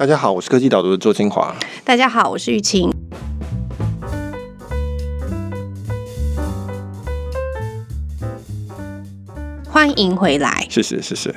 大家好，我是科技导读的周清华。大家好，我是玉琴。欢迎回来，谢谢谢谢。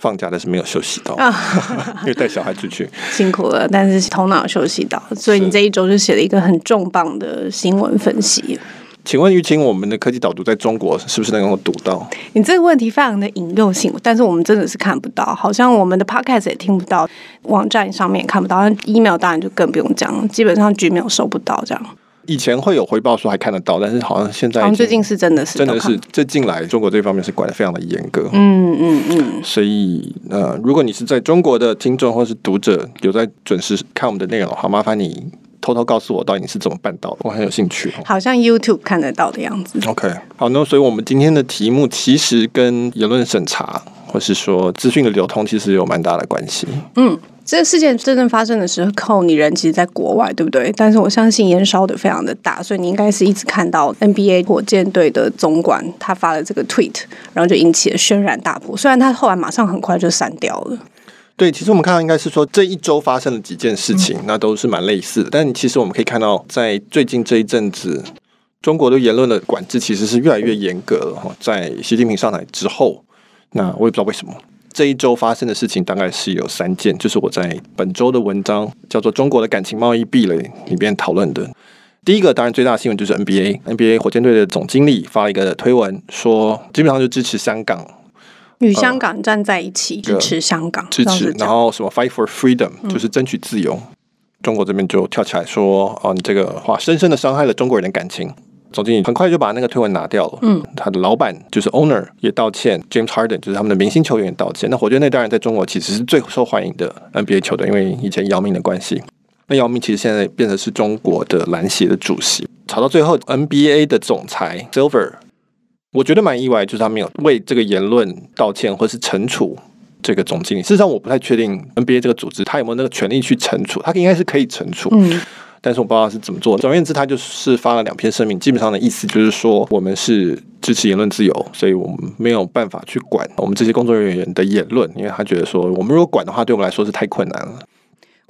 放假但是没有休息到，因为带小孩出去辛苦了，但是头脑休息到，所以你这一周就写了一个很重磅的新闻分析。请问玉清，我们的科技导读在中国是不是能够读到？你这个问题非常的引诱性，但是我们真的是看不到，好像我们的 podcast 也听不到，网站上面也看不到，email 当然就更不用讲，基本上 Gmail 收不到这样。以前会有回报说还看得到，但是好像现在，最近是真的是真的是这近来中国这方面是管的非常的严格。嗯嗯嗯。所以呃，如果你是在中国的听众或是读者，有在准时看我们的内容，好麻烦你。偷偷告诉我，到底是怎么办到的？我很有兴趣。好像 YouTube 看得到的样子。OK，好，那所以我们今天的题目其实跟言论审查，或是说资讯的流通，其实有蛮大的关系。嗯，这个事件真正发生的时候，你人其实在国外，对不对？但是我相信烟烧的非常的大，所以你应该是一直看到 NBA 火箭队的总管他发了这个 Tweet，然后就引起了轩然大波。虽然他后来马上很快就删掉了。对，其实我们看到应该是说这一周发生了几件事情，那都是蛮类似的。但其实我们可以看到，在最近这一阵子，中国的言论的管制其实是越来越严格了。哈，在习近平上台之后，那我也不知道为什么这一周发生的事情大概是有三件，就是我在本周的文章叫做《中国的感情贸易壁垒》里边讨论的。第一个当然最大的新闻就是 NBA，NBA 火箭队的总经理发了一个推文，说基本上就支持香港。与香港站在一起，支持香港，支持，然后什么 fight for freedom，就是争取自由。中国这边就跳起来说：“哦，你这个话深深的伤害了中国人的感情。”总经理很快就把那个推文拿掉了。嗯，他的老板就是 owner 也道歉，James Harden 就是他们的明星球员道歉。那火箭队当然在中国其实是最受欢迎的 NBA 球队，因为以前姚明的关系。那姚明其实现在变成是中国的篮协的主席。吵到最后，NBA 的总裁 Silver。我觉得蛮意外，就是他没有为这个言论道歉，或是惩处这个总经理。事实上，我不太确定 NBA 这个组织他有没有那个权利去惩处，他应该是可以惩处。嗯，但是我不知道是怎么做。总而言之，他就是发了两篇声明，基本上的意思就是说，我们是支持言论自由，所以我们没有办法去管我们这些工作人员的言论，因为他觉得说，我们如果管的话，对我们来说是太困难了。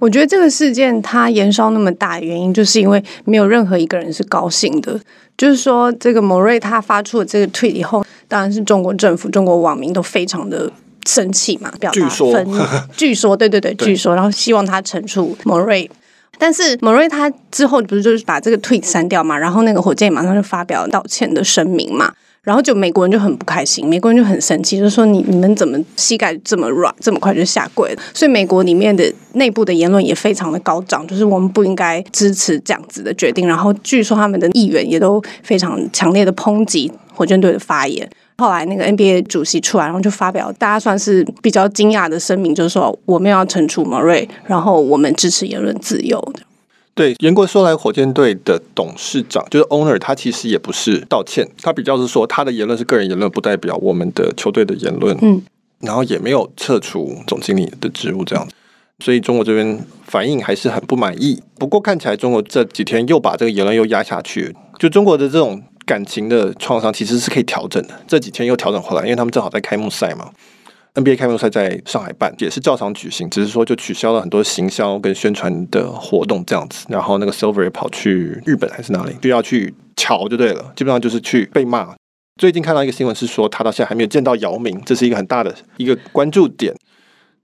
我觉得这个事件它延烧那么大的原因，就是因为没有任何一个人是高兴的。就是说，这个某瑞他发出了这个推以后，当然是中国政府、中国网民都非常的生气嘛，表达愤怒。据说，对对对，据说，然后希望他惩处某瑞。但是某瑞他之后不是就是把这个推删掉嘛，然后那个火箭马上就发表道歉的声明嘛。然后就美国人就很不开心，美国人就很生气，就说你你们怎么膝盖这么软，这么快就下跪了？所以美国里面的内部的言论也非常的高涨，就是我们不应该支持这样子的决定。然后据说他们的议员也都非常强烈的抨击火箭队的发言。后来那个 NBA 主席出来，然后就发表大家算是比较惊讶的声明，就是说我们要惩处莫瑞，然后我们支持言论自由。对，言过说来，火箭队的董事长就是 owner，他其实也不是道歉，他比较是说他的言论是个人言论，不代表我们的球队的言论。嗯，然后也没有撤除总经理的职务这样子，所以中国这边反应还是很不满意。不过看起来中国这几天又把这个言论又压下去，就中国的这种感情的创伤其实是可以调整的。这几天又调整回来，因为他们正好在开幕赛嘛。NBA 开幕赛在上海办，也是照常举行，只是说就取消了很多行销跟宣传的活动这样子。然后那个 Silver 也跑去日本还是哪里，就要去瞧就对了，基本上就是去被骂。最近看到一个新闻是说，他到现在还没有见到姚明，这是一个很大的一个关注点。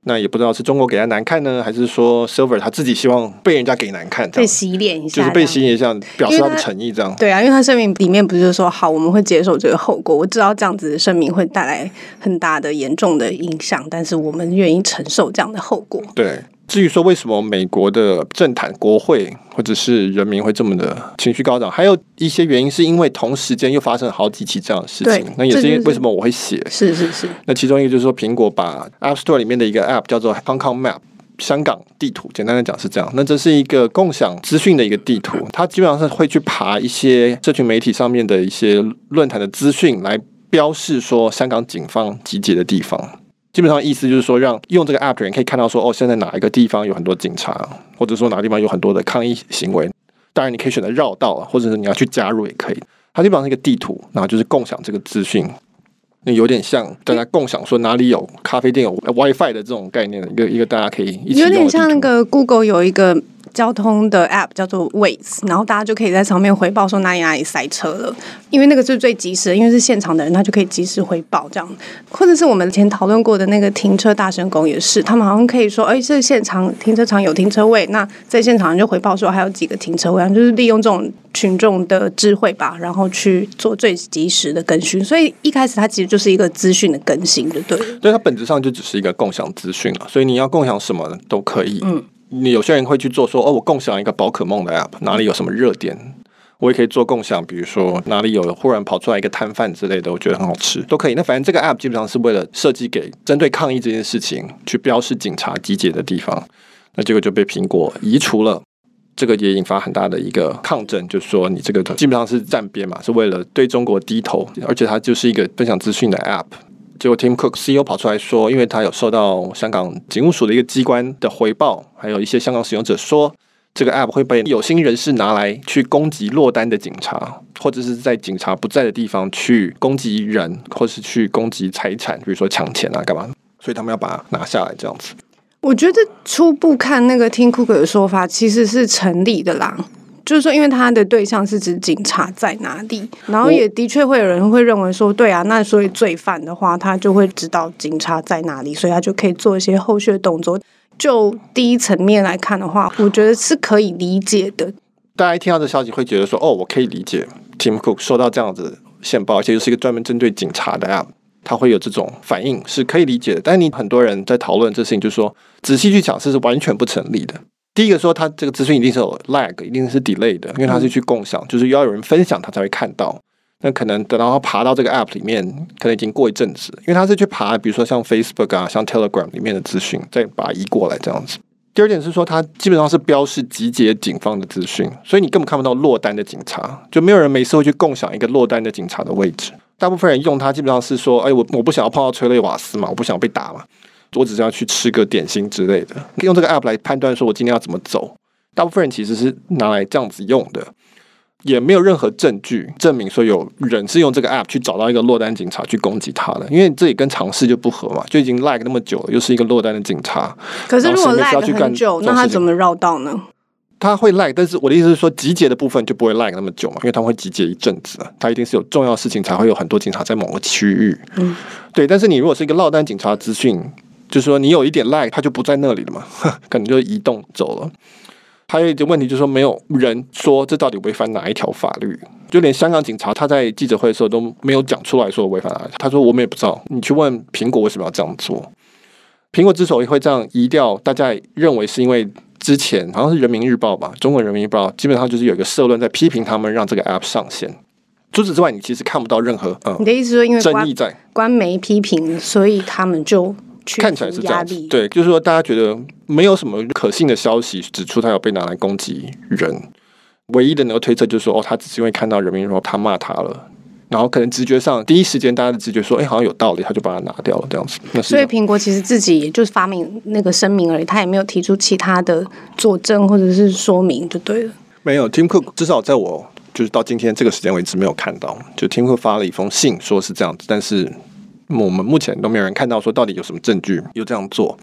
那也不知道是中国给他难看呢，还是说 Silver 他自己希望被人家给难看，被洗脸一下，就是被洗脸一下，表示他的诚意这样。对啊，因为他声明里面不是说好，我们会接受这个后果，我知道这样子的声明会带来很大的严重的影响，但是我们愿意承受这样的后果。对。至于说为什么美国的政坛、国会或者是人民会这么的情绪高涨，还有一些原因，是因为同时间又发生了好几起这样的事情。那也是因为为什么我会写？是是是。那其中一个就是说，苹果把 App Store 里面的一个 App 叫做 Hong Kong Map 香港地图，简单的讲是这样。那这是一个共享资讯的一个地图，它基本上是会去爬一些社群媒体上面的一些论坛的资讯，来标示说香港警方集结的地方。基本上意思就是说，让用这个 app 的人可以看到说，哦，现在哪一个地方有很多警察，或者说哪个地方有很多的抗议行为。当然，你可以选择绕道，或者是你要去加入也可以。它基本上是一个地图，然后就是共享这个资讯。那有点像大家共享说哪里有咖啡店有 WiFi 的这种概念的一个一个大家可以一起有点像那个 Google 有一个交通的 App 叫做 Waze，然后大家就可以在上面回报说哪里哪里塞车了，因为那个是最及时的，因为是现场的人，他就可以及时回报这样。或者是我们以前讨论过的那个停车大神工也是，他们好像可以说，哎，这现场停车场有停车位，那在现场就回报说还有几个停车位，就是利用这种群众的智慧吧，然后去做最及时的更新。所以一开始它其实就是一个资讯的更新，对。对它本质上就只是一个共享资讯了，所以你要共享什么都可以。嗯，你有些人会去做说，哦，我共享一个宝可梦的 app，哪里有什么热点，我也可以做共享，比如说哪里有忽然跑出来一个摊贩之类的，我觉得很好吃，都可以。那反正这个 app 基本上是为了设计给针对抗议这件事情去标示警察集结的地方，那结果就被苹果移除了。这个也引发很大的一个抗争，就是说你这个基本上是站边嘛，是为了对中国低头，而且它就是一个分享资讯的 app。结果 Tim Cook CEO 跑出来说，因为他有受到香港警务署的一个机关的回报，还有一些香港使用者说，这个 app 会被有心人士拿来去攻击落单的警察，或者是在警察不在的地方去攻击人，或是去攻击财产，比如说抢钱啊，干嘛？所以他们要把它拿下来，这样子。我觉得初步看那个听库克的说法其实是成立的啦，就是说，因为他的对象是指警察在哪里，然后也的确会有人会认为说，对啊，那所以罪犯的话，他就会知道警察在哪里，所以他就可以做一些后续的动作。就第一层面来看的话，我觉得是可以理解的。大家一听到这消息会觉得说，哦，我可以理解 Tim Cook 收到这样子线报，而且又是一个专门针对警察的 app，他会有这种反应是可以理解的。但你很多人在讨论这事情，就是说仔细去讲，这是完全不成立的。第一个说，它这个资讯一定是有 lag，一定是 delay 的，因为它是去共享，就是要有人分享，他才会看到。那可能等到他爬到这个 app 里面，可能已经过一阵子，因为他是去爬，比如说像 Facebook 啊、像 Telegram 里面的资讯，再把它移过来这样子。第二点是说，它基本上是标示集结警方的资讯，所以你根本看不到落单的警察，就没有人每次会去共享一个落单的警察的位置。大部分人用它基本上是说，哎，我我不想要碰到催泪瓦斯嘛，我不想要被打嘛，我只是要去吃个点心之类的，用这个 app 来判断说我今天要怎么走。大部分人其实是拿来这样子用的，也没有任何证据证明说有人是用这个 app 去找到一个落单警察去攻击他的，因为这也跟常识就不合嘛，就已经 lag 那么久了，又是一个落单的警察，可是如果然后谁没事要 lag 去干很久，那他怎么绕道呢？他会 lag，但是我的意思是说，集结的部分就不会 lag 那么久嘛，因为他们会集结一阵子啊，他一定是有重要事情才会有很多警察在某个区域。嗯，对。但是你如果是一个落单警察资讯，就是说你有一点 lag，他就不在那里了嘛，可能就移动走了。还有一个问题就是说，没有人说这到底违反哪一条法律，就连香港警察他在记者会的时候都没有讲出来说违反哪他说我们也不知道，你去问苹果为什么要这样做。苹果之所以会这样移掉，大家认为是因为之前好像是人民日报吧，中国人民日报基本上就是有一个社论在批评他们让这个 app 上线。除此之外，你其实看不到任何嗯你的意思说，因为官争议在，官媒批评，所以他们就屈看起来是这样子。。对，就是说大家觉得没有什么可信的消息指出他有被拿来攻击人，唯一的那个推测就是说，哦，他只是因为看到人民日报他骂他了。然后可能直觉上，第一时间大家的直觉说，哎，好像有道理，他就把它拿掉了，这样子。那所以苹果其实自己也就是发明那个声明而已，他也没有提出其他的佐证或者是说明，就对了。没有，Tim Cook 至少在我就是到今天这个时间为止没有看到，就 Tim Cook 发了一封信说是这样子，但是我们目前都没有人看到说到底有什么证据又这样做。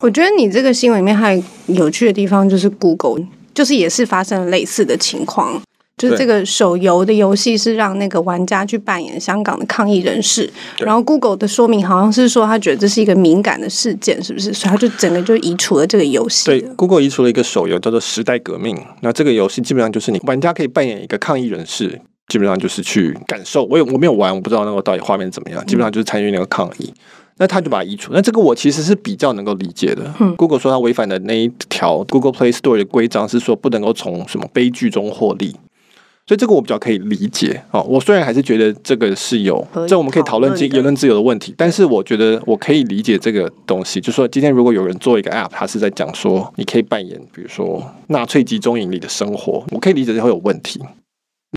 我觉得你这个新闻里面还有有趣的地方，就是 Google 就是也是发生了类似的情况。就是这个手游的游戏是让那个玩家去扮演香港的抗议人士，然后 Google 的说明好像是说他觉得这是一个敏感的事件，是不是？所以他就整个就移除了这个游戏。对，Google 移除了一个手游叫做《时代革命》，那这个游戏基本上就是你玩家可以扮演一个抗议人士，基本上就是去感受。我有我没有玩，我不知道那个到底画面怎么样，基本上就是参与那个抗议。那他就把它移除，那这个我其实是比较能够理解的。Google 说他违反的那一条 Google Play Store 的规章是说不能够从什么悲剧中获利，所以这个我比较可以理解哦。我虽然还是觉得这个是有，这我们可以讨论讨论的言论自由的问题，但是我觉得我可以理解这个东西，就说今天如果有人做一个 App，他是在讲说你可以扮演，比如说纳粹集中营里的生活，我可以理解这会有问题。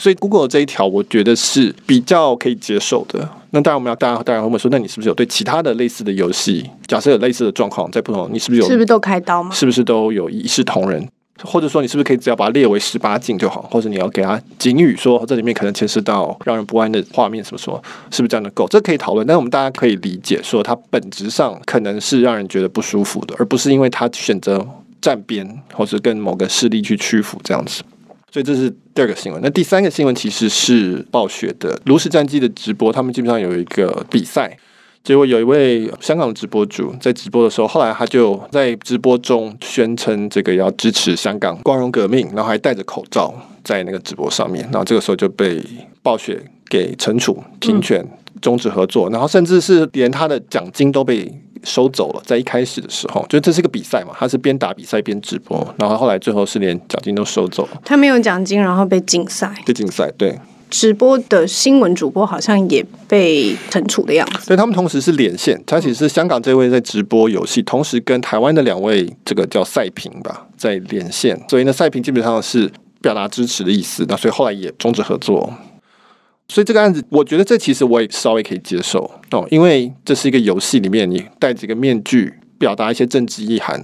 所以 Google 这一条，我觉得是比较可以接受的。那当然，我们要大家当然会问说，那你是不是有对其他的类似的游戏，假设有类似的状况，在不同，你是不是有是不是都开刀吗？是不是都有一视同仁？或者说你是不是可以只要把它列为十八禁就好，或者你要给他警语说这里面可能牵涉到让人不安的画面，什么说是不是这样的够？这可以讨论，但是我们大家可以理解说它本质上可能是让人觉得不舒服的，而不是因为它选择站边或者跟某个势力去屈服这样子。所以这是第二个新闻。那第三个新闻其实是暴雪的炉石战机的直播，他们基本上有一个比赛。结果有一位香港的直播主在直播的时候，后来他就在直播中宣称这个要支持香港光荣革命，然后还戴着口罩在那个直播上面，然后这个时候就被暴雪给惩处、停权、终止合作，然后甚至是连他的奖金都被收走了。在一开始的时候，就这是个比赛嘛，他是边打比赛边直播，然后后来最后是连奖金都收走了，他没有奖金，然后被禁赛。被禁赛，对。直播的新闻主播好像也被惩处的样子，所以他们同时是连线。他其实是香港这位在直播游戏，同时跟台湾的两位这个叫赛平吧在连线。所以呢，赛平基本上是表达支持的意思。那所以后来也终止合作。所以这个案子，我觉得这其实我也稍微可以接受哦，因为这是一个游戏里面，你戴着一个面具表达一些政治意涵。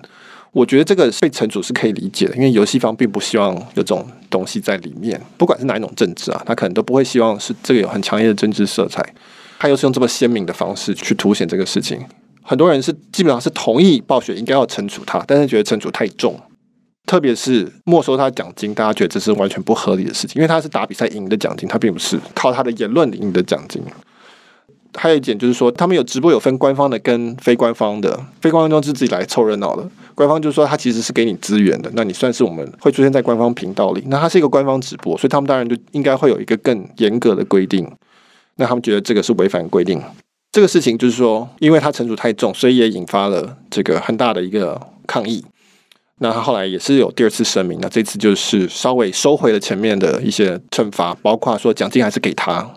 我觉得这个被惩处是可以理解的，因为游戏方并不希望有这种东西在里面，不管是哪一种政治啊，他可能都不会希望是这个有很强烈的政治色彩。他又是用这么鲜明的方式去凸显这个事情，很多人是基本上是同意暴雪应该要惩处他，但是觉得惩处太重，特别是没收他奖金，大家觉得这是完全不合理的事情，因为他是打比赛赢的奖金，他并不是靠他的言论赢的奖金。还有一点就是说，他们有直播有分官方的跟非官方的，非官方就是自己来凑热闹的，官方就是说他其实是给你资源的，那你算是我们会出现在官方频道里，那它是一个官方直播，所以他们当然就应该会有一个更严格的规定，那他们觉得这个是违反规定，这个事情就是说，因为他惩处太重，所以也引发了这个很大的一个抗议，那他后来也是有第二次声明，那这次就是稍微收回了前面的一些惩罚，包括说奖金还是给他。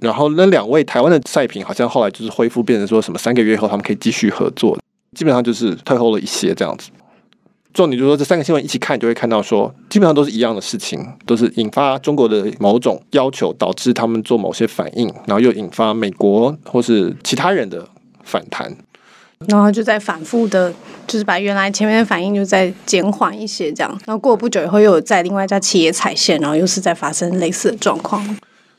然后那两位台湾的赛评好像后来就是恢复，变成说什么三个月后他们可以继续合作，基本上就是退后了一些这样子。重点就是说这三个新闻一起看，就会看到说基本上都是一样的事情，都是引发中国的某种要求，导致他们做某些反应，然后又引发美国或是其他人的反弹，然后就在反复的，就是把原来前面的反应就再减缓一些这样。然后过不久以后又有在另外一家企业踩线，然后又是在发生类似的状况。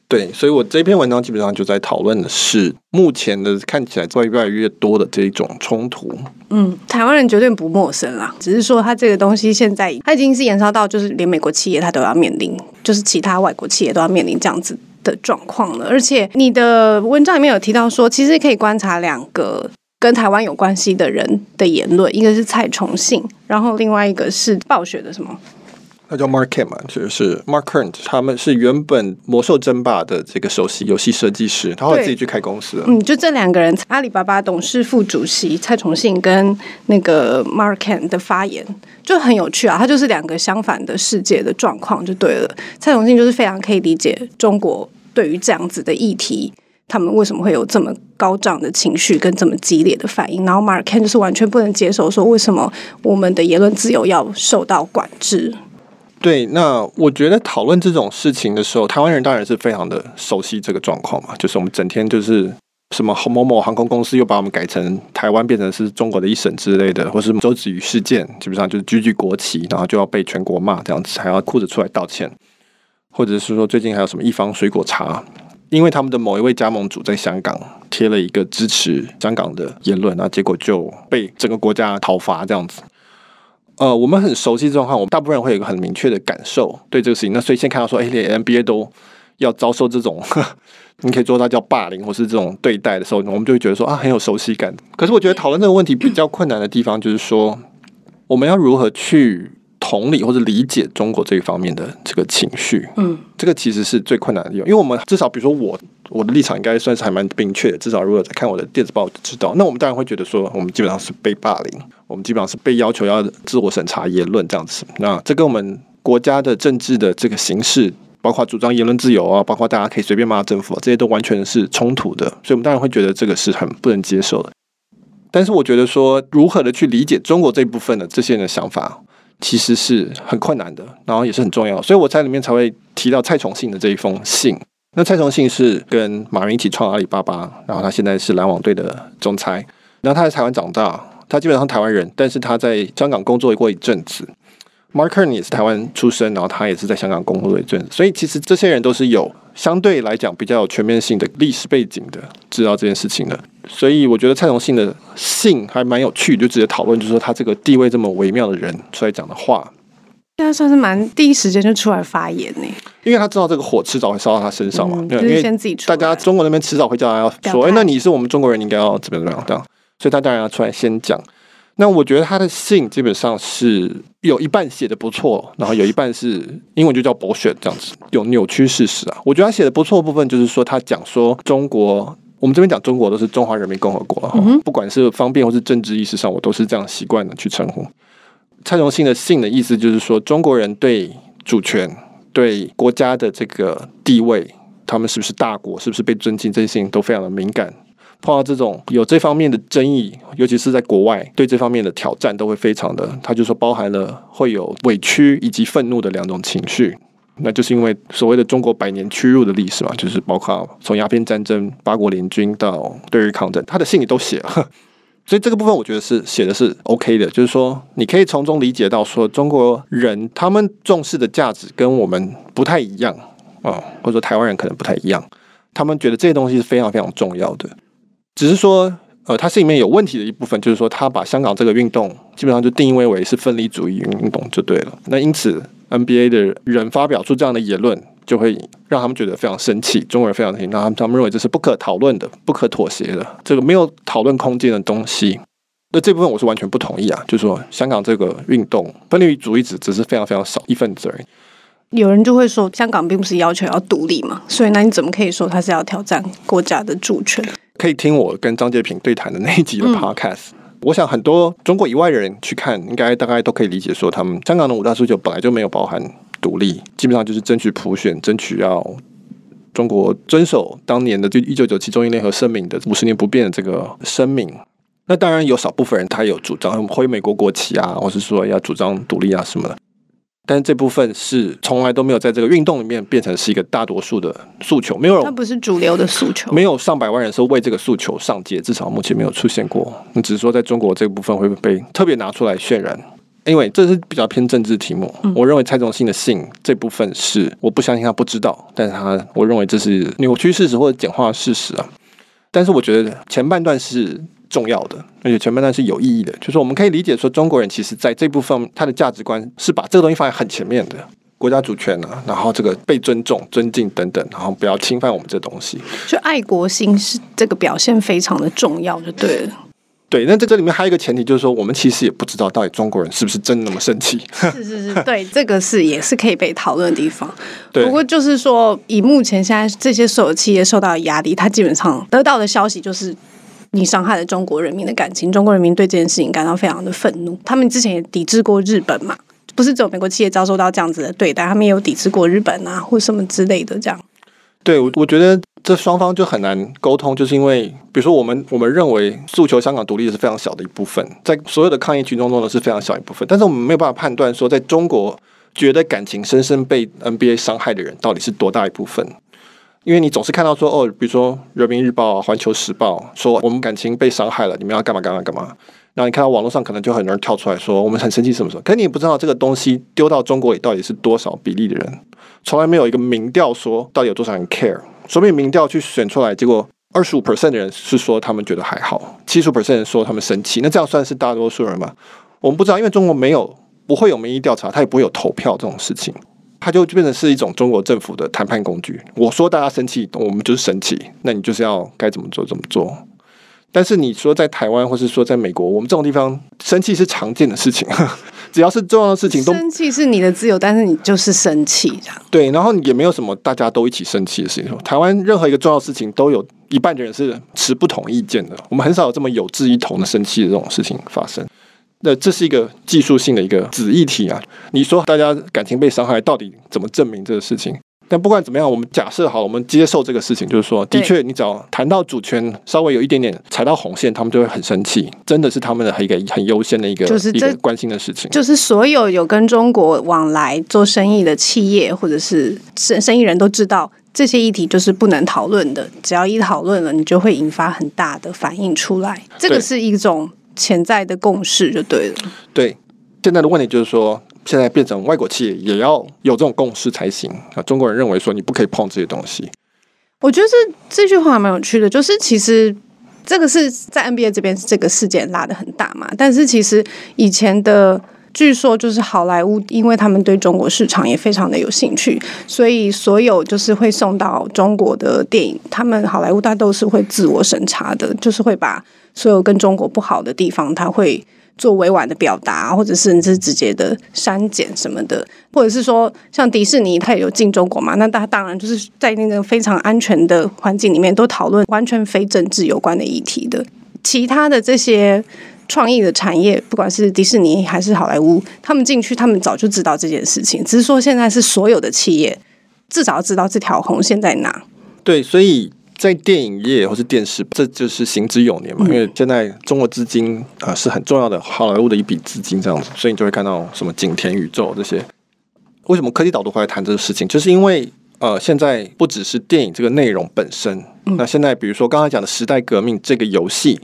对，所以我这篇文章基本上就在讨论的是目前的看起来会越来越多的这一种冲突。嗯，台湾人绝对不陌生啦，只是说他这个东西现在他已经是延烧到，就是连美国企业他都要面临，就是其他外国企业都要面临这样子的状况了。而且你的文章里面有提到说，其实可以观察两个跟台湾有关系的人的言论，一个是蔡崇信，然后另外一个是暴雪的什么？那叫 Mark Kent 嘛，就是 Mark Kent，他们是原本魔兽争霸的这个首席游戏设计师，他后来自己去开公司。嗯，就这两个人，阿里巴巴董事副主席蔡崇信跟那个 Mark Kent 的发言就很有趣啊，他就是两个相反的世界的状况就对了。蔡崇信就是非常可以理解中国对于这样子的议题，他们为什么会有这么高涨的情绪跟这么激烈的反应，然后 Mark Kent 就是完全不能接受说为什么我们的言论自由要受到管制。对，那我觉得讨论这种事情的时候，台湾人当然是非常的熟悉这个状况嘛，就是我们整天就是什么某某航空公司又把我们改成台湾变成是中国的一省之类的，或是周子瑜事件，基本上就是居居国旗，然后就要被全国骂这样子，还要哭着出来道歉，或者是说最近还有什么一方水果茶，因为他们的某一位加盟主在香港贴了一个支持香港的言论，那结果就被整个国家讨伐这样子。呃，我们很熟悉这状况，我们大部分人会有一个很明确的感受对这个事情。那所以先看到说，哎，连 NBA 都要遭受这种，你可以做到叫霸凌或是这种对待的时候，我们就会觉得说啊，很有熟悉感。可是我觉得讨论这个问题比较困难的地方，就是说我们要如何去同理或者理解中国这一方面的这个情绪。嗯，这个其实是最困难的地方，因为我们至少比如说我我的立场应该算是还蛮明确的，至少如果在看我的电子报就知道。那我们当然会觉得说，我们基本上是被霸凌。我们基本上是被要求要自我审查言论这样子，那这跟我们国家的政治的这个形式，包括主张言论自由啊，包括大家可以随便骂政府，这些都完全是冲突的，所以我们当然会觉得这个是很不能接受的。但是我觉得说，如何的去理解中国这一部分的这些人的想法，其实是很困难的，然后也是很重要，所以我在里面才会提到蔡崇信的这一封信。那蔡崇信是跟马云一起创阿里巴巴，然后他现在是篮网队的总裁，然后他在台湾长大。他基本上台湾人，但是他在香港工作过一阵子。Mark Kearney 也是台湾出生，然后他也是在香港工作一阵，所以其实这些人都是有相对来讲比较有全面性的历史背景的，知道这件事情的。所以我觉得蔡崇信的信还蛮有趣，就直接讨论，就是说他这个地位这么微妙的人出来讲的话，现在算是蛮第一时间就出来发言呢，因为他知道这个火迟早会烧到他身上嘛，嗯，就是因为先自己出大家中国那边迟早会叫他要说，哎，那你是我们中国人，你应该要怎么怎么样这样，所以他当然要出来先讲。那我觉得他的信基本上是有一半写的不错，然后有一半是英文就叫 bullshit 这样子，有扭曲事实啊。我觉得他写的不错的部分就是说，他讲说中国，我们这边讲中国都是中华人民共和国，不管是方便或是政治意识上，我都是这样习惯的去称呼。蔡崇信的信的意思就是说，中国人对主权、对国家的这个地位，他们是不是大国，是不是被尊敬，这些事情都非常的敏感。碰到这种有这方面的争议，尤其是在国外，对这方面的挑战都会非常的，他就说包含了会有委屈以及愤怒的两种情绪。那就是因为所谓的中国百年屈辱的历史嘛，就是包括从鸦片战争、八国联军到对日抗战，他的信里都写了。所以这个部分我觉得是写的是 OK 的，就是说你可以从中理解到说中国人他们重视的价值跟我们不太一样啊、或者说台湾人可能不太一样，他们觉得这些东西是非常非常重要的。只是说，呃，它是里面有问题的一部分，就是说他把香港这个运动基本上就定义为是分离主义运动就对了。那因此 NBA 的人发表出这样的言论，就会让他们觉得非常生气，中国人非常生气，那他们他们认为这是不可讨论的、不可妥协的，这个没有讨论空间的东西。那这部分我是完全不同意啊，就是说香港这个运动分离主义只只是非常非常少一份子而已。有人就会说，香港并不是要求要独立嘛，所以那你怎么可以说他是要挑战国家的主权？可以听我跟张介平对谈的那一集的 podcast。我想很多中国以外的人去看，应该大概都可以理解说，他们香港的五大诉求本来就没有包含独立，基本上就是争取普选，争取要中国遵守当年的就一九九七中英联合声明的五十年不变的这个声明。那当然有少部分人他有主张挥美国国旗啊，或是说要主张独立啊什么的。但是这部分是从来都没有在这个运动里面变成是一个大多数的诉求，没有人它不是主流的诉求。没有上百万人是为这个诉求上街，至少目前没有出现过。那只是说在中国这个部分会被特别拿出来渲染，因为这是比较偏政治题目。我认为蔡崇信的信这部分是我不相信他不知道，但是他我认为这是扭曲事实或者简化事实啊。但是我觉得前半段是重要的，而且前半段是有意义的，就是我们可以理解说中国人其实在这部分他的价值观是把这个东西放在很前面的。国家主权啊，然后这个被尊重、尊敬等等，然后不要侵犯我们这东西。就爱国心是这个表现非常的重要，就对了。对，那在这里面还有一个前提，就是说我们其实也不知道到底中国人是不是真的那么生气。是是是，对，这个是也是可以被讨论的地方。对不过就是说，以目前现在这些所有企业受到的压力，他基本上得到的消息就是。你伤害了中国人民的感情，中国人民对这件事情感到非常的愤怒。他们之前也抵制过日本嘛，不是只有美国企业遭受到这样子的对待，他们也有抵制过日本啊，或什么之类的这样。对，我我觉得这双方就很难沟通，就是因为比如说我们我们认为诉求香港独立是非常小的一部分，在所有的抗议群众中呢是非常小一部分，但是我们没有办法判断说在中国觉得感情深深被 NBA 伤害的人到底是多大一部分。因为你总是看到说哦，比如说《人民日报》，《环球时报》说我们感情被伤害了，你们要干嘛干嘛干嘛。然后你看到网络上可能就很多人跳出来说我们很生气什么什么，可你也不知道这个东西丢到中国里到底是多少比例的人，从来没有一个民调说到底有多少人 care，说明民调去选出来，结果二十五 percent 的人是说他们觉得还好，七十 percent 人说他们生气，那这样算是大多数人吗？我们不知道，因为中国没有不会有民意调查，它也不会有投票这种事情。它就变成是一种中国政府的谈判工具。我说大家生气，我们就是生气，那你就是要该怎么做怎么做。但是你说在台湾，或是说在美国，我们这种地方生气是常见的事情，只要是重要的事情都生气是你的自由，但是你就是生气这样。对，然后也没有什么大家都一起生气的事情。台湾任何一个重要事情，都有一半的人是持不同意见的。我们很少有这么有志一同的生气的这种事情发生。那这是一个技术性的一个子议题啊。你说大家感情被伤害，到底怎么证明这个事情？但不管怎么样，我们假设好，我们接受这个事情，就是说，的对确，你只要谈到主权，稍微有一点点踩到红线，他们就会很生气。真的是他们的一个很优先的一个就是这一个关心的事情。就是所有有跟中国往来做生意的企业或者是生生意人都知道，这些议题就是不能讨论的。只要一讨论了，你就会引发很大的反应出来。这个是一种潜在的共识，就对了。对，现在的问题就是说，现在变成外国企业也要有这种共识才行啊。中国人认为说你不可以碰这些东西。我觉得这这句话蛮有趣的，就是其实这个是在 NBA 这边这个事件拉的很大嘛，但是其实以前的据说就是好莱坞，因为他们对中国市场也非常的有兴趣，所以所有就是会送到中国的电影，他们好莱坞大都是会自我审查的，就是会把所有跟中国不好的地方，他会。做委婉的表达，或者是是直接的删减什么的，或者是说像迪士尼，它也有进中国嘛？那它当然就是在那个非常安全的环境里面，都讨论完全非政治有关的议题的。其他的这些创意的产业，不管是迪士尼还是好莱坞，他们进去，他们早就知道这件事情，只是说现在是所有的企业至少知道这条红线在哪。对，所以。在电影业或是电视，这就是行之有年嘛。因为现在中国资金啊是很重要的好莱坞的一笔资金，这样子，所以你就会看到什么景田宇宙这些。为什么科技导读会来谈这个事情？就是因为呃，现在不只是电影这个内容本身，那现在比如说刚才讲的时代革命这个游戏，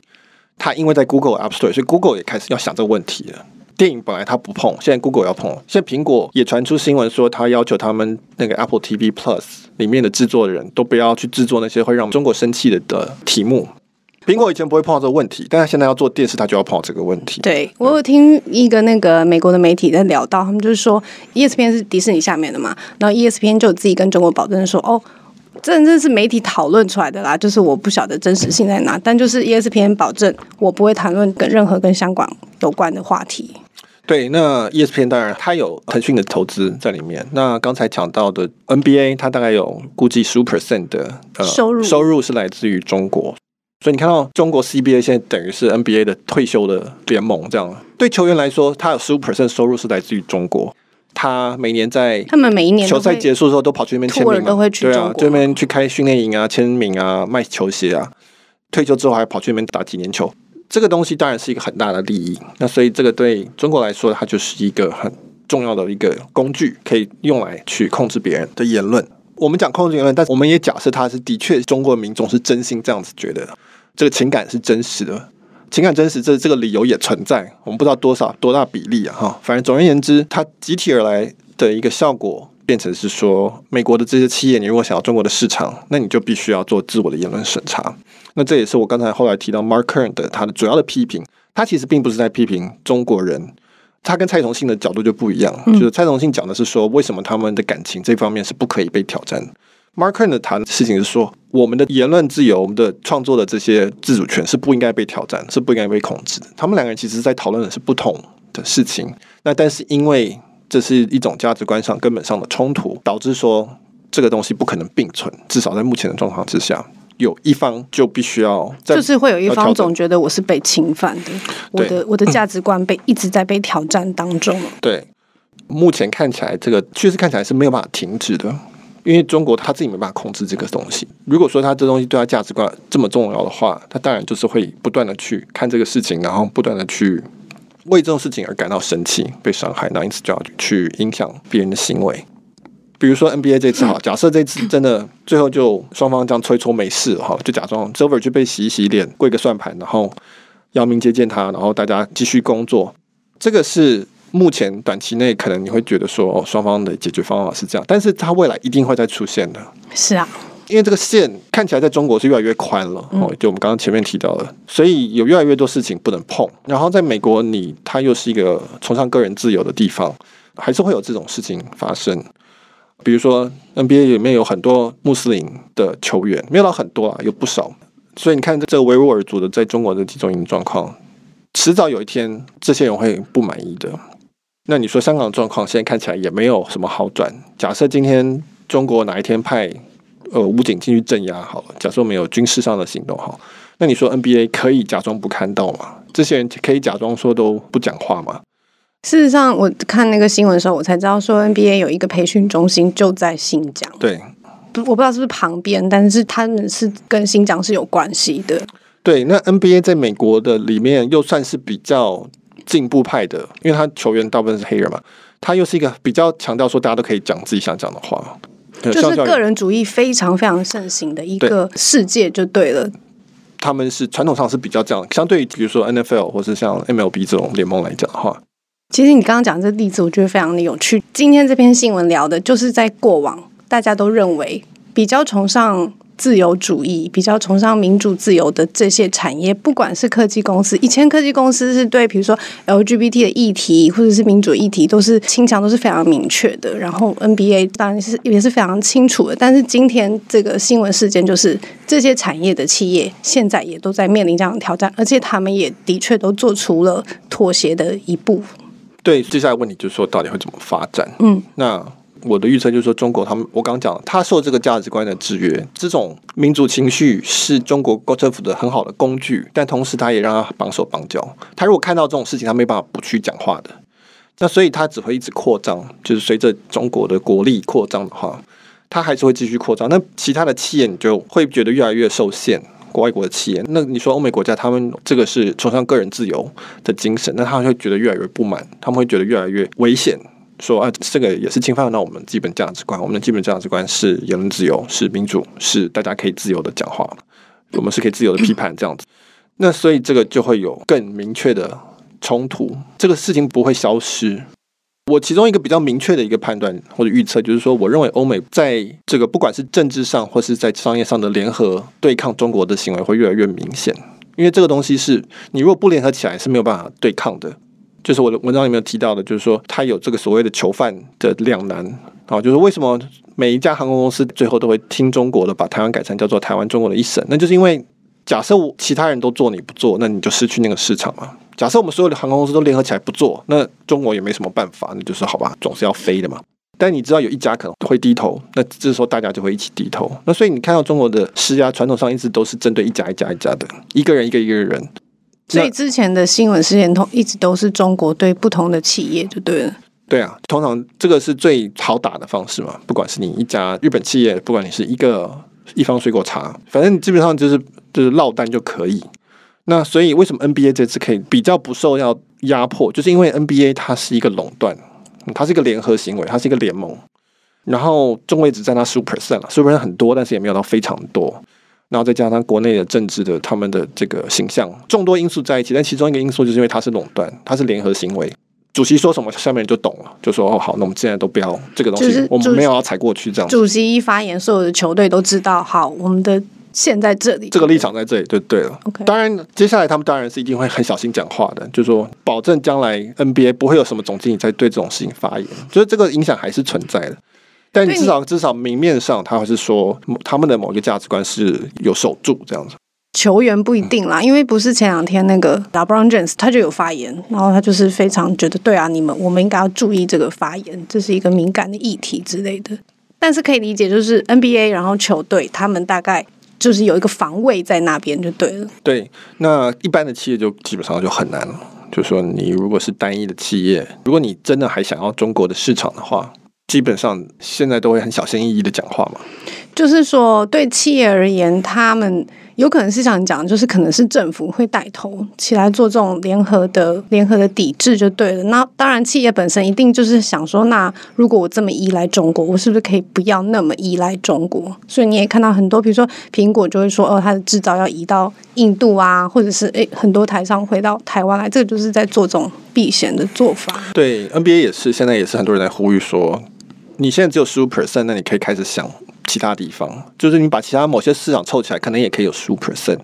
它因为在 Google App Store，所以 Google 也开始要想这个问题了。电影本来它不碰，现在 Google 要碰。现在苹果也传出新闻说，他要求他们那个 Apple TV Plus 里面的制作人都不要去制作那些会让中国生气的的题目。苹果以前不会碰到这个问题，但是现在要做电视，他就要碰到这个问题。对我有听一个那个美国的媒体在聊到，他们就是说 ESPN 是迪士尼下面的嘛，然后 ESPN 就自己跟中国保证说，哦，这这是媒体讨论出来的啦，就是我不晓得真实性在哪，但就是 ESPN 保证我不会谈论跟任何跟香港有关的话题。对，那 ESPN 当然它有腾讯的投资在里面。那刚才讲到的 NBA，它大概有估计十五 percent 的呃收入收入是来自于中国。所以你看到中国 CBA 现在等于是 NBA 的退休的联盟，这样对球员来说，他有十五 percent 收入是来自于中国。他每年在他们每一年球赛结束的时候都跑去那边签名嘛，对啊，这边去开训练营啊，签名啊，卖球鞋啊。退休之后还跑去那边打几年球。这个东西当然是一个很大的利益，那所以这个对中国来说，它就是一个很重要的一个工具，可以用来去控制别人的言论。我们讲控制言论，但是我们也假设它是的确中国民众是真心这样子觉得，这个情感是真实的，情感真实，这这个理由也存在。我们不知道多少多大比例啊，哈，反正总而言之，它集体而来的一个效果，变成是说，美国的这些企业，你如果想要中国的市场，那你就必须要做自我的言论审查。那这也是我刚才后来提到 Mark Kern 的他的主要的批评，他其实并不是在批评中国人，他跟蔡崇信的角度就不一样，就是蔡崇信讲的是说，为什么他们的感情这方面是不可以被挑战。Mark Kern 的谈的事情是说，我们的言论自由、我们的创作的这些自主权是不应该被挑战，是不应该被控制的。他们两个人其实在讨论的是不同的事情，那但是因为这是一种价值观上根本上的冲突，导致说这个东西不可能并存，至少在目前的状况之下。有一方就必须要，就是会有一方总觉得我是被侵犯的，我的我的价值观被一直在被挑战当中。对，目前看起来这个趋势看起来是没有办法停止的，因为中国他自己没办法控制这个东西。如果说他这东西对他价值观这么重要的话，他当然就是会不断的去看这个事情，然后不断的去为这种事情而感到生气、被伤害，那因此就要去影响别人的行为。比如说 NBA 这次哈，假设这次真的最后就双方这样吹搓没事哈，就假装 Silver 去被洗一洗脸，跪个算盘，然后姚明接见他，然后大家继续工作。这个是目前短期内可能你会觉得说双方的解决方法是这样，但是他未来一定会再出现的。是啊，因为这个线看起来在中国是越来越宽了哦，就我们刚刚前面提到的，所以有越来越多事情不能碰。然后在美国，你它又是一个崇尚个人自由的地方，还是会有这种事情发生。比如说 NBA 里面有很多穆斯林的球员，没有到很多啊，有不少。所以你看这维吾尔族的在中国的集中营状况，迟早有一天这些人会不满意的。那你说香港状况现在看起来也没有什么好转。假设今天中国哪一天派呃武警进去镇压好了，假设我们有军事上的行动好，那你说 NBA 可以假装不看到吗？这些人可以假装说都不讲话吗？事实上，我看那个新闻的时候，我才知道说 NBA 有一个培训中心就在新疆。对，不，我不知道是不是旁边，但是他们是跟新疆是有关系的。对，那 NBA 在美国的里面又算是比较进步派的，因为他球员大部分是黑人嘛，他又是一个比较强调说大家都可以讲自己想讲的话，就是个人主义非常非常盛行的一个世界，就对了。他们是传统上是比较这样，相对于比如说 NFL 或是像 MLB 这种联盟来讲的话。其实你刚刚讲这例子，我觉得非常的有趣。今天这篇新闻聊的就是在过往大家都认为比较崇尚。自由主义比较崇尚民主自由的这些产业，不管是科技公司，以前科技公司是对比如说 LGBT 的议题或者是民主议题都是倾向都是非常明确的。然后 NBA 当然是也是非常清楚的。但是今天这个新闻事件就是这些产业的企业现在也都在面临这样的挑战，而且他们也的确都做出了妥协的一步。对，接下来问题就是说到底会怎么发展？嗯，那。我的预测就是说，中国他们我刚刚讲，他受这个价值观的制约，这种民族情绪是中国政府的很好的工具，但同时他也让他绑手绑脚。他如果看到这种事情，他没办法不去讲话的。那所以他只会一直扩张，就是随着中国的国力扩张的话，他还是会继续扩张。那其他的企业你就会觉得越来越受限，国外国的企业。那你说欧美国家他们这个是崇尚个人自由的精神，那他们会觉得越来越不满，他们会觉得越来越危险。说啊，这个也是侵犯到我们基本价值观。我们的基本价值观是言论自由，是民主，是大家可以自由的讲话，我们是可以自由的批判这样子。那所以这个就会有更明确的冲突。这个事情不会消失。我其中一个比较明确的一个判断或者预测，就是说，我认为欧美在这个不管是政治上或是在商业上的联合对抗中国的行为会越来越明显。因为这个东西是你如果不联合起来是没有办法对抗的。就是我的文章里面提到的，就是说他有这个所谓的囚犯的两难啊，就是为什么每一家航空公司最后都会听中国的，把台湾改成叫做台湾中国的一省，那就是因为假设我其他人都做你不做，那你就失去那个市场嘛。假设我们所有的航空公司都联合起来不做，那中国也没什么办法，那就是好吧，总是要飞的嘛。但你知道有一家可能会低头，那这时候大家就会一起低头。那所以你看到中国的施压，传统上一直都是针对一家一家一家的，一个人一个一个人。所以之前的新闻事件通一直都是中国对不同的企业就对了。对啊，通常这个是最好打的方式嘛。不管是你一家日本企业，不管你是一个一方水果茶，反正你基本上就是就是落单就可以。那所以为什么 NBA 这次可以比较不受要压迫，就是因为 NBA 它是一个垄断，它是一个联合行为，它是一个联盟。然后中位只占它十五 percent 了，十五 percent 很多，但是也没有到非常多。然后再加上国内的政治的他们的这个形象，众多因素在一起，但其中一个因素就是因为它是垄断，它是联合行为。主席说什么，下面人就懂了，就说哦好，那我们现在都不要这个东西，我们没有要踩过去这样。主席一发言，所有的球队都知道，好，我们的线在这里，这个立场在这里就对了。OK，当然接下来他们当然是一定会很小心讲话的，就说保证将来 NBA 不会有什么总经理在对这种事情发言，所以这个影响还是存在的。但至少至少明面上，他还是说他们的某一个价值观是有守住这样子。球员不一定啦，因为不是前两天那个 LeBron James 他就有发言，然后他就是非常觉得对啊，你们我们应该要注意这个发言，这是一个敏感的议题之类的。但是可以理解，就是 NBA 然后球队他们大概就是有一个防卫在那边就对了。对，那一般的企业就基本上就很难了。就说你如果是单一的企业，如果你真的还想要中国的市场的话。基本上现在都会很小心翼翼的讲话嘛，就是说对企业而言，他们有可能是想讲，就是可能是政府会带头起来做这种联合的联合的抵制就对了。那当然，企业本身一定就是想说，那如果我这么依赖中国，我是不是可以不要那么依赖中国？所以你也看到很多，比如说苹果就会说，哦，它的制造要移到印度啊，或者是诶很多台商回到台湾来，这个就是在做这种避险的做法。对 NBA 也是，现在也是很多人在呼吁说。你现在只有十五 percent，那你可以开始想其他地方，就是你把其他某些市场凑起来，可能也可以有十五 percent。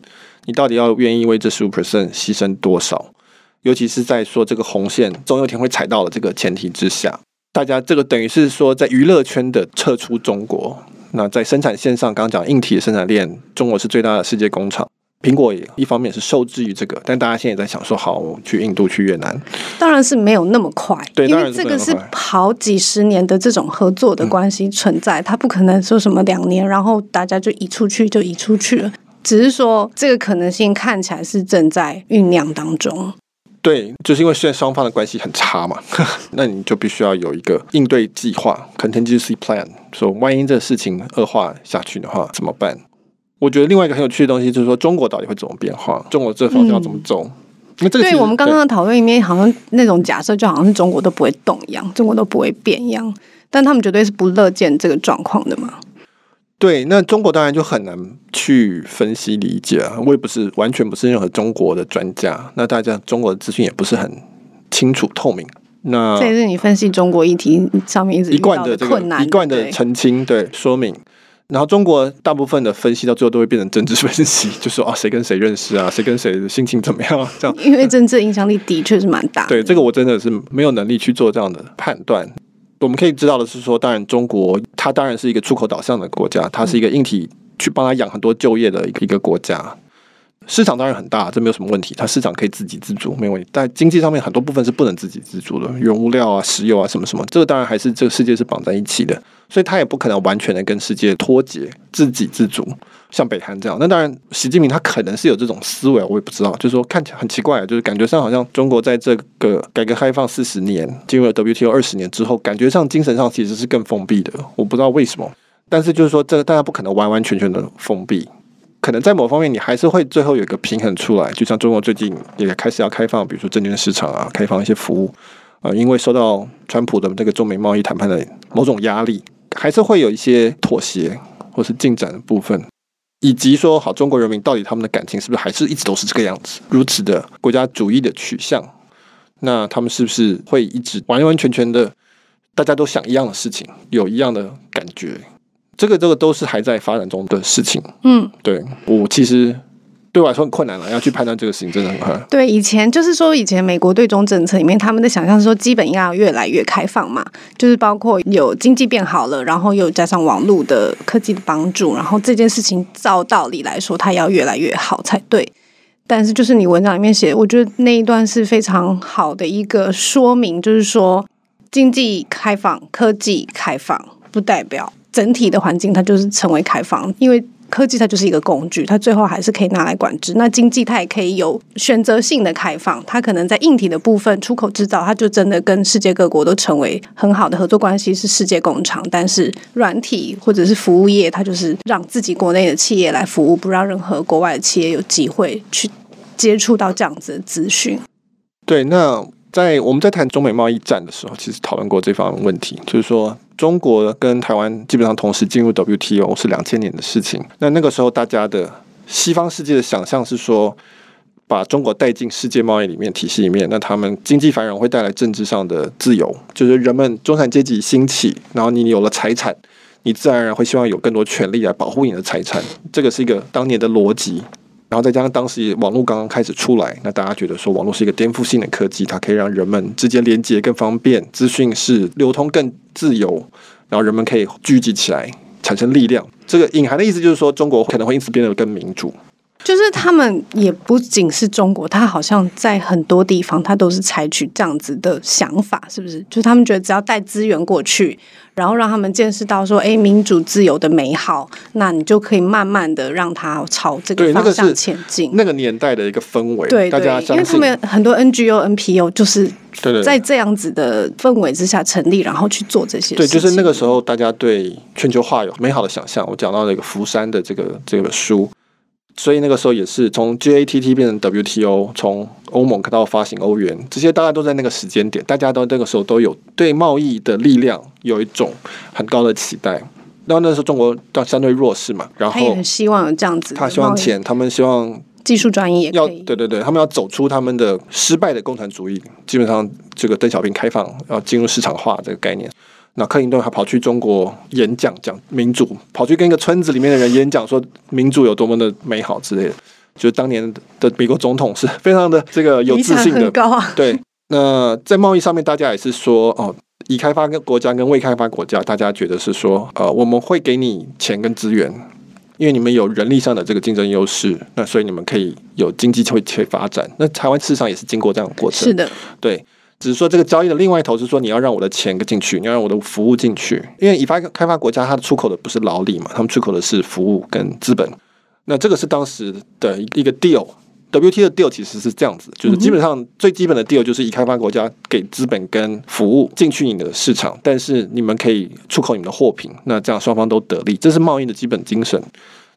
你到底要愿意为这十五 percent 牺牲多少？尤其是在说这个红线总有一天会踩到的这个前提之下，大家这个等于是说在娱乐圈的撤出中国。那在生产线上，刚刚讲硬体的生产链，中国是最大的世界工厂。苹果也一方面是受制于这个，但大家现在也在想说，好去印度、去越南，当然是没有那么快，对，因为这个是好几十年的这种合作的关系存在，它不可能说什么两年，然后大家就移出去就移出去了，只是说这个可能性看起来是正在酝酿当中。对，就是因为现在双方的关系很差嘛，那你就必须要有一个应对计划 （contingency plan），说万一这事情恶化下去的话怎么办？我觉得另外一个很有趣的东西就是说，中国到底会怎么变化？中国这方向要怎么走？那这个对我们刚刚的讨论里面，好像那种假设就好像是中国都不会动一样，中国都不会变一样，但他们绝对是不乐见这个状况的嘛。对，那中国当然就很难去分析理解啊。我也不是完全不是任何中国的专家，那大家中国的资讯也不是很清楚透明。那这也是你分析中国议题上面一直一贯的这个困难，一贯的澄清，对说明。然后中国大部分的分析到最后都会变成政治分析，就说啊谁跟谁认识啊，谁跟谁心情怎么样啊，这样。因为政治影响力的确是蛮大的。对这个我真的是没有能力去做这样的判断。我们可以知道的是说，当然中国它当然是一个出口导向的国家，它是一个硬体去帮它养很多就业的一个一个国家。市场当然很大，这没有什么问题，它市场可以自给自足，没有问题。但经济上面很多部分是不能自给自足的，原物料啊、石油啊什么什么，这个当然还是这个世界是绑在一起的，所以它也不可能完全的跟世界脱节、自给自足，像北韩这样。那当然，习近平他可能是有这种思维，我也不知道，就是说看起来很奇怪，就是感觉上好像中国在这个改革开放四十年，进入了 WTO 二十年之后，感觉上精神上其实是更封闭的，我不知道为什么。但是就是说，这个大家不可能完完全全的封闭，可能在某方面你还是会最后有一个平衡出来。就像中国最近也开始要开放，比如说证券市场啊，开放一些服务，呃，因为受到川普的这个中美贸易谈判的某种压力，还是会有一些妥协或是进展的部分。以及说，好，中国人民到底他们的感情是不是还是一直都是这个样子，如此的国家主义的取向？那他们是不是会一直完完全全的，大家都想一样的事情，有一样的感觉？这个这个都是还在发展中的事情。嗯，对我其实对我来说很困难了，要去判断这个事情真的很困难。对，以前就是说，以前美国对中政策里面，他们的想象是说，基本要越来越开放嘛，就是包括有经济变好了，然后又加上网络的科技的帮助，然后这件事情照道理来说，它要越来越好才对。但是就是你文章里面写，我觉得那一段是非常好的一个说明，就是说经济开放、科技开放，不代表整体的环境它就是成为开放，因为科技它就是一个工具，它最后还是可以拿来管制。那经济它也可以有选择性的开放，它可能在硬体的部分出口制造，它就真的跟世界各国都成为很好的合作关系，是世界工厂。但是软体或者是服务业，它就是让自己国内的企业来服务，不让任何国外的企业有机会去接触到这样子的资讯。对，那在我们在谈中美贸易战的时候，其实讨论过这方面问题，就是说中国跟台湾基本上同时进入 WTO 是两千年的事情。那那个时候大家的西方世界的想象是说，把中国带进世界贸易里面体系里面，那他们经济繁荣会带来政治上的自由，就是人们中产阶级兴起，然后你有了财产。你自然而然会希望有更多权利来保护你的财产，这个是一个当年的逻辑。然后再加上当时网络刚刚开始出来，那大家觉得说网络是一个颠覆性的科技，它可以让人们之间连接更方便，资讯是流通更自由，然后人们可以聚集起来产生力量。这个隐含的意思就是说，中国可能会因此变得更民主。就是他们也不仅是中国，他好像在很多地方，他都是采取这样子的想法，是不是？就是他们觉得只要带资源过去，然后让他们见识到说，哎，民主自由的美好，那你就可以慢慢的让他朝这个方向前进。那个年代的一个氛围，对大家，因为他们很多 NGO、NPO 就是在这样子的氛围之下成立，然后去做这些对，事情。就是那个时候大家对全球化有美好的想象。我讲到那个福山的这个这个书，所以那个时候也是从 GATT 变成 WTO，从欧盟到发行欧元，这些大家都在那个时间点，大家都那个时候都有对贸易的力量有一种很高的期待。然后那时候中国到相对弱势嘛，然他也后很希望有这样子他希望钱，他们希望技术专业也要。对对对，他们要走出他们的失败的共产主义，基本上这个邓小平开放要进入市场化这个概念。那克林顿还跑去中国演讲，讲民主，跑去跟一个村子里面的人演讲，说民主有多么的美好之类的。就是当年的美国总统是非常的这个有自信的 很，高啊，对。那在贸易上面，大家也是说哦，已开发跟国家跟未开发国家，大家觉得是说，呃，我们会给你钱跟资源，因为你们有人力上的这个竞争优势，那所以你们可以有经济会去发展。那台湾事实上也是经过这样的过程，是的，对。只是说这个交易的另外一头是说，你要让我的钱进去，你要让我的服务进去，因为以发开发国家它的出口的不是劳力嘛，他们出口的是服务跟资本。那这个是当时的一个 deal。WT 的 deal 其实是这样子，就是基本上最基本的 deal 就是以开发国家给资本跟服务进去你的市场，但是你们可以出口你们的货品，那这样双方都得利，这是贸易的基本精神。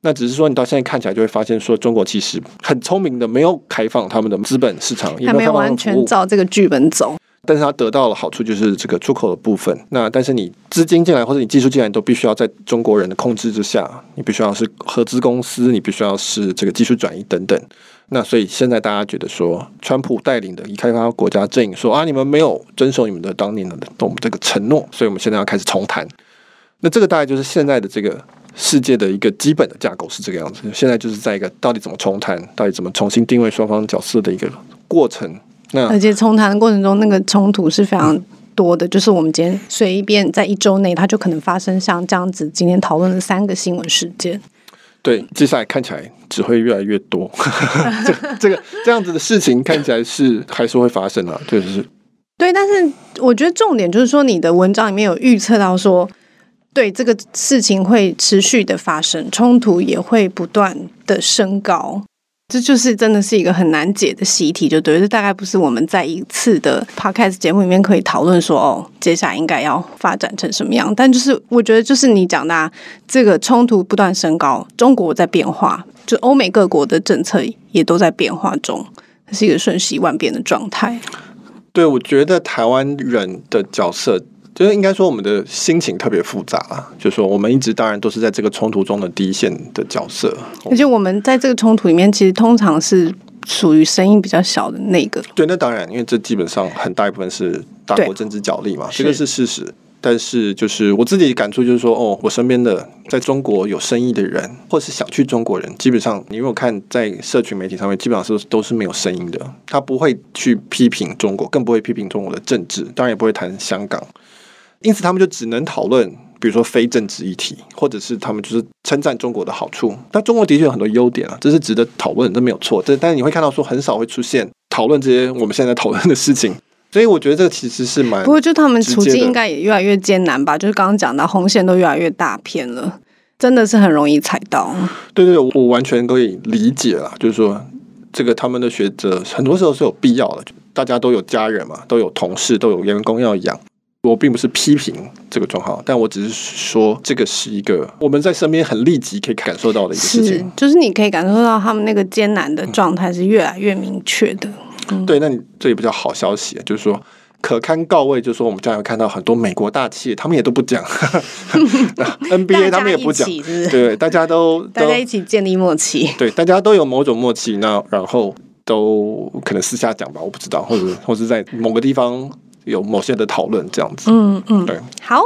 那只是说你到现在看起来就会发现，说中国其实很聪明的，没有开放他们的资本市场，也还没有完全照这个剧本走。但是它得到了好处就是这个出口的部分。那但是你资金进来或者你技术进来，都必须要在中国人的控制之下，你必须要是合资公司，你必须要是这个技术转移等等。那所以现在大家觉得说，川普带领的已开发国家阵营说啊，你们没有遵守你们的当年的我们这个承诺，所以我们现在要开始重谈。那这个大概就是现在的这个世界的一个基本的架构是这个样子。现在就是在一个到底怎么重谈，到底怎么重新定位双方角色的一个过程。那而且重谈的过程中，那个冲突是非常多的。就是我们今天随便在一周内，它就可能发生像这样子今天讨论的三个新闻事件。对，接下来看起来只会越来越多。这 这个这样子的事情看起来是还是会发生啊，就是对。但是我觉得重点就是说，你的文章里面有预测到说，对这个事情会持续的发生，冲突也会不断的升高。这就是真的是一个很难解的习题，就对，这大概不是我们在一次的 podcast 节目里面可以讨论说，哦，接下来应该要发展成什么样。但就是我觉得，就是你讲的这个冲突不断升高，中国在变化，就欧美各国的政策也都在变化中，是一个瞬息万变的状态。对，我觉得台湾人的角色。就是应该说，我们的心情特别复杂啊。就是说，我们一直当然都是在这个冲突中的第一线的角色，而且我们在这个冲突里面，其实通常是属于声音比较小的那个。对，那当然，因为这基本上很大一部分是大国政治角力嘛，这个是事实。但是，就是我自己感触就是说，哦，我身边的在中国有生意的人，或是想去中国人，基本上你如果看在社群媒体上面，基本上是都是没有声音的。他不会去批评中国，更不会批评中国的政治，当然也不会谈香港。因此，他们就只能讨论，比如说非政治议题，或者是他们就是称赞中国的好处。但中国的确有很多优点啊，这是值得讨论，这没有错。这但是你会看到说，很少会出现讨论这些我们现在讨论的事情。所以我觉得这个其实是蛮……不过就他们处境应该也越来越艰难吧？就是刚刚讲到红线都越来越大片了，真的是很容易踩到。对对，我完全可以理解了。就是说，这个他们的学者很多时候是有必要的，大家都有家人嘛，都有同事，都有员工要养。我并不是批评这个状况，但我只是说，这个是一个我们在身边很立即可以感受到的一个事情，就是你可以感受到他们那个艰难的状态是越来越明确的。对，那你这也比较好消息，就是说可堪告慰，就是说我们将来看到很多美国大企业，他们也都不讲，NBA 他们也不讲，对，大家都 大家一起建立默契，对，大家都有某种默契，那然后都可能私下讲吧，我不知道，或者或是在某个地方。有某些的讨论这样子，嗯嗯，对，好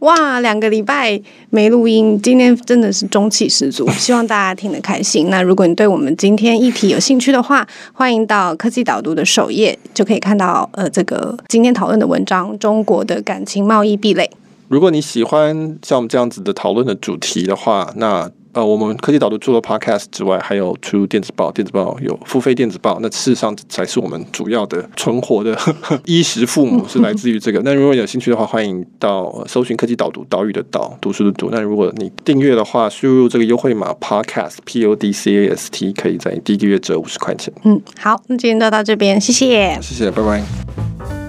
哇，两个礼拜没录音，今天真的是中气十足，希望大家听得开心。那如果你对我们今天议题有兴趣的话，欢迎到科技导读的首页，就可以看到呃这个今天讨论的文章《中国的感情贸易壁垒》。如果你喜欢像我们这样子的讨论的主题的话，那。呃，我们科技导读除了 Podcast 之外，还有出电子报，电子报有付费电子报，那事实上才是我们主要的存活的 衣食父母是来自于这个。那如果有兴趣的话，欢迎到搜寻科技导读，岛屿的岛，读书的读。那如果你订阅的话，输入这个优惠码 Podcast P O D C A S T，可以在第一个月折五十块钱。嗯，好，那今天就到这边，谢谢，谢谢，拜拜。